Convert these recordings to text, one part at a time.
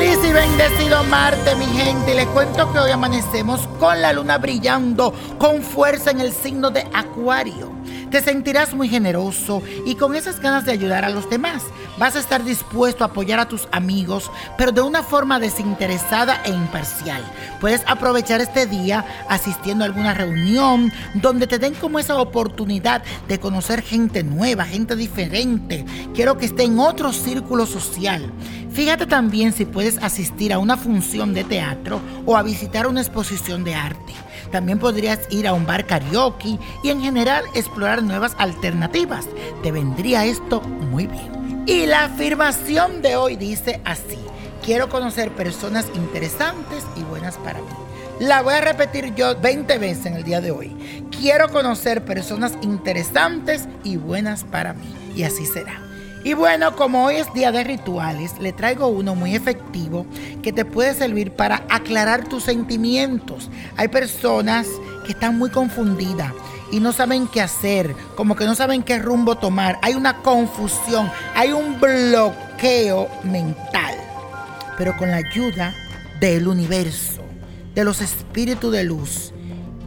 y bendecido Marte, mi gente. Les cuento que hoy amanecemos con la luna brillando con fuerza en el signo de Acuario. Te sentirás muy generoso y con esas ganas de ayudar a los demás. Vas a estar dispuesto a apoyar a tus amigos, pero de una forma desinteresada e imparcial. Puedes aprovechar este día asistiendo a alguna reunión donde te den como esa oportunidad de conocer gente nueva, gente diferente. Quiero que esté en otro círculo social. Fíjate también si puedes asistir a una función de teatro o a visitar una exposición de arte. También podrías ir a un bar karaoke y en general explorar nuevas alternativas. Te vendría esto muy bien. Y la afirmación de hoy dice así. Quiero conocer personas interesantes y buenas para mí. La voy a repetir yo 20 veces en el día de hoy. Quiero conocer personas interesantes y buenas para mí. Y así será. Y bueno, como hoy es día de rituales, le traigo uno muy efectivo que te puede servir para aclarar tus sentimientos. Hay personas que están muy confundidas y no saben qué hacer, como que no saben qué rumbo tomar. Hay una confusión, hay un bloqueo mental. Pero con la ayuda del universo, de los espíritus de luz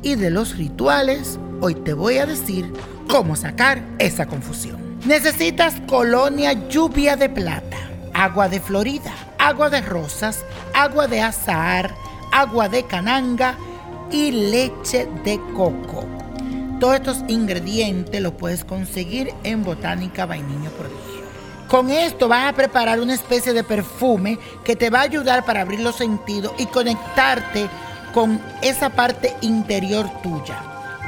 y de los rituales, hoy te voy a decir cómo sacar esa confusión. Necesitas colonia lluvia de plata, agua de Florida, agua de rosas, agua de azahar, agua de cananga y leche de coco. Todos estos ingredientes los puedes conseguir en Botánica Vainiño Prodigio. Con esto vas a preparar una especie de perfume que te va a ayudar para abrir los sentidos y conectarte con esa parte interior tuya.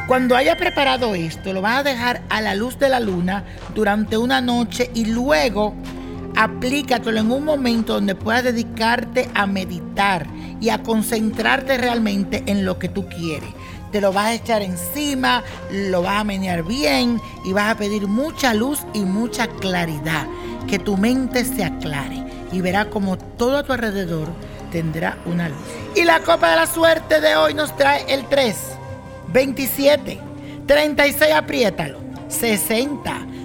Cuando haya preparado esto, lo vas a dejar a la luz de la luna durante una noche y luego aplícatelo en un momento donde puedas dedicarte a meditar y a concentrarte realmente en lo que tú quieres. Te lo vas a echar encima, lo vas a menear bien y vas a pedir mucha luz y mucha claridad. Que tu mente se aclare y verás como todo a tu alrededor tendrá una luz. Y la copa de la suerte de hoy nos trae el 3. 27, 36, apriétalo, 60,